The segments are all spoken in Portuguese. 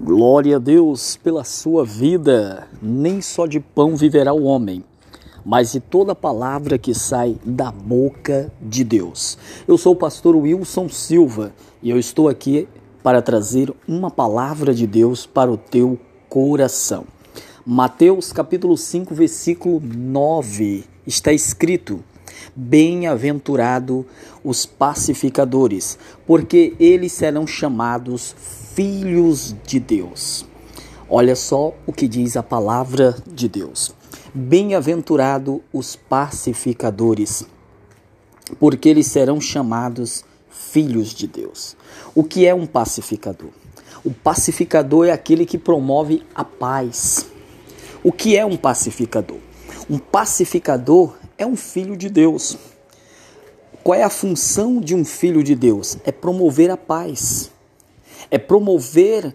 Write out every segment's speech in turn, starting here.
Glória a Deus pela sua vida. Nem só de pão viverá o homem, mas de toda palavra que sai da boca de Deus. Eu sou o pastor Wilson Silva e eu estou aqui para trazer uma palavra de Deus para o teu coração. Mateus capítulo 5, versículo 9 está escrito: Bem-aventurado os pacificadores, porque eles serão chamados filhos de Deus. Olha só o que diz a palavra de Deus. Bem-aventurado os pacificadores, porque eles serão chamados filhos de Deus. O que é um pacificador? O pacificador é aquele que promove a paz. O que é um pacificador? Um pacificador é um filho de Deus. Qual é a função de um filho de Deus? É promover a paz é promover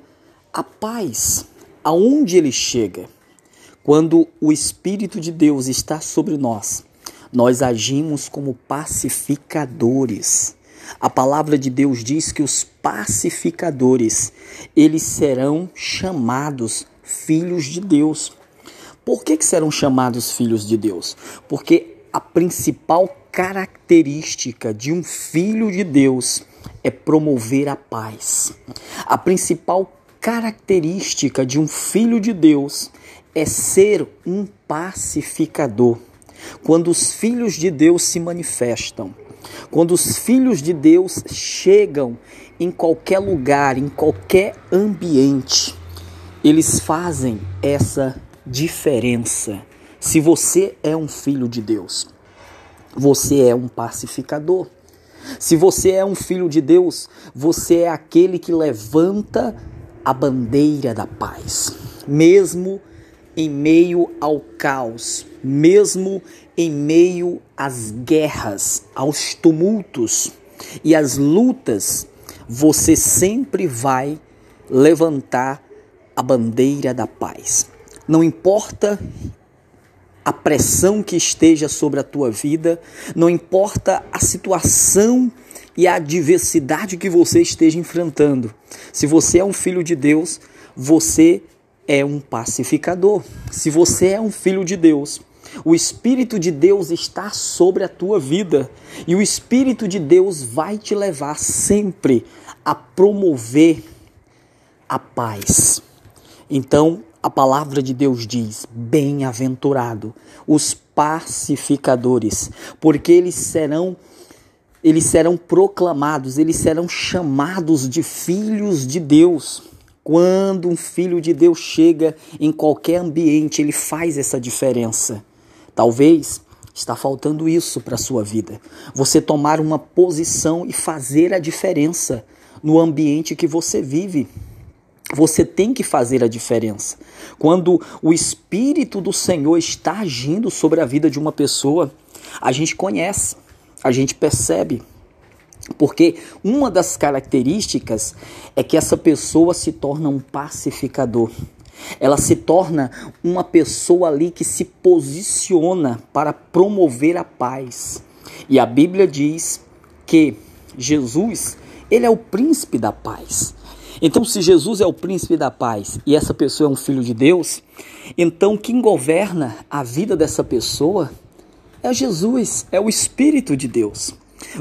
a paz aonde ele chega. Quando o Espírito de Deus está sobre nós, nós agimos como pacificadores. A palavra de Deus diz que os pacificadores, eles serão chamados filhos de Deus. Por que, que serão chamados filhos de Deus? Porque a principal característica de um filho de Deus é promover a paz. A principal característica de um filho de Deus é ser um pacificador. Quando os filhos de Deus se manifestam, quando os filhos de Deus chegam em qualquer lugar, em qualquer ambiente, eles fazem essa diferença. Se você é um filho de Deus, você é um pacificador. Se você é um filho de Deus, você é aquele que levanta a bandeira da paz, mesmo em meio ao caos, mesmo em meio às guerras, aos tumultos e às lutas, você sempre vai levantar a bandeira da paz. Não importa a pressão que esteja sobre a tua vida, não importa a situação e a adversidade que você esteja enfrentando. Se você é um filho de Deus, você é um pacificador. Se você é um filho de Deus, o Espírito de Deus está sobre a tua vida e o Espírito de Deus vai te levar sempre a promover a paz. Então, a palavra de Deus diz: bem-aventurado os pacificadores, porque eles serão eles serão proclamados, eles serão chamados de filhos de Deus. Quando um filho de Deus chega em qualquer ambiente, ele faz essa diferença. Talvez está faltando isso para a sua vida. Você tomar uma posição e fazer a diferença no ambiente que você vive. Você tem que fazer a diferença. Quando o Espírito do Senhor está agindo sobre a vida de uma pessoa, a gente conhece, a gente percebe. Porque uma das características é que essa pessoa se torna um pacificador. Ela se torna uma pessoa ali que se posiciona para promover a paz. E a Bíblia diz que Jesus, ele é o príncipe da paz. Então, se Jesus é o príncipe da paz e essa pessoa é um filho de Deus, então quem governa a vida dessa pessoa é Jesus, é o Espírito de Deus.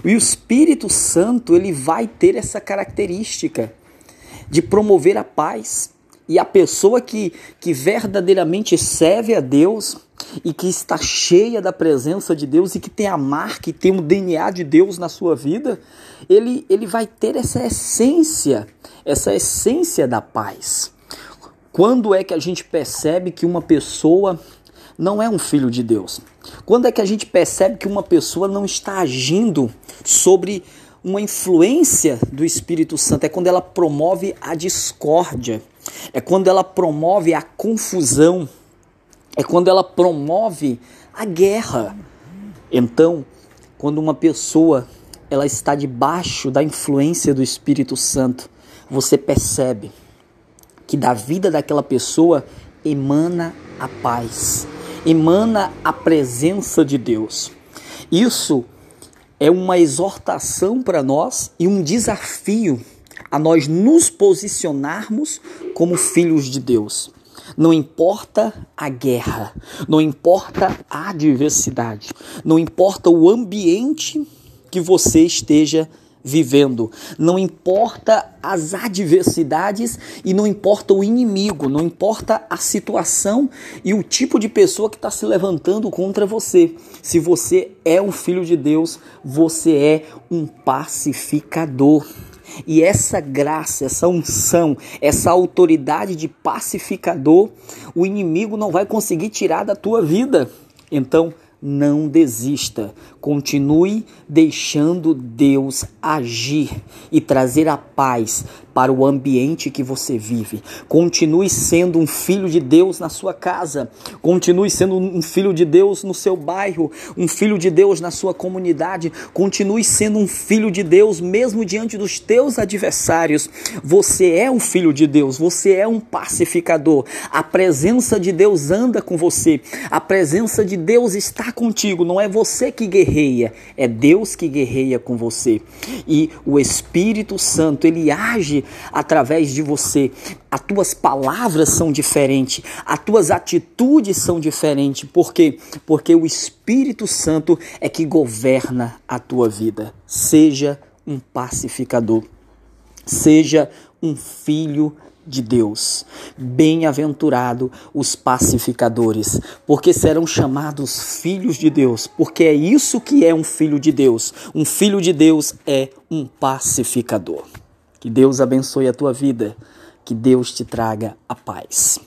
E o Espírito Santo, ele vai ter essa característica de promover a paz. E a pessoa que, que verdadeiramente serve a Deus e que está cheia da presença de Deus e que tem a marca e tem o DNA de Deus na sua vida, ele, ele vai ter essa essência essa essência da paz. Quando é que a gente percebe que uma pessoa não é um filho de Deus? Quando é que a gente percebe que uma pessoa não está agindo sobre uma influência do Espírito Santo? É quando ela promove a discórdia, é quando ela promove a confusão, é quando ela promove a guerra. Então, quando uma pessoa ela está debaixo da influência do Espírito Santo, você percebe que da vida daquela pessoa emana a paz, emana a presença de Deus. Isso é uma exortação para nós e um desafio a nós nos posicionarmos como filhos de Deus. Não importa a guerra, não importa a adversidade, não importa o ambiente que você esteja vivendo. Não importa as adversidades e não importa o inimigo, não importa a situação e o tipo de pessoa que está se levantando contra você. Se você é um filho de Deus, você é um pacificador. E essa graça, essa unção, essa autoridade de pacificador, o inimigo não vai conseguir tirar da tua vida. Então, não desista. Continue deixando Deus agir e trazer a paz para o ambiente que você vive. Continue sendo um filho de Deus na sua casa. Continue sendo um filho de Deus no seu bairro, um filho de Deus na sua comunidade. Continue sendo um filho de Deus mesmo diante dos teus adversários. Você é um filho de Deus, você é um pacificador. A presença de Deus anda com você. A presença de Deus está contigo. Não é você que guerreia, é Deus que guerreia com você. E o Espírito Santo, ele age através de você. As tuas palavras são diferentes, as tuas atitudes são diferentes. Por quê? Porque o Espírito Santo é que governa a tua vida. Seja um pacificador. Seja um filho de Deus. Bem-aventurado os pacificadores, porque serão chamados filhos de Deus, porque é isso que é um filho de Deus. Um filho de Deus é um pacificador. Que Deus abençoe a tua vida. Que Deus te traga a paz.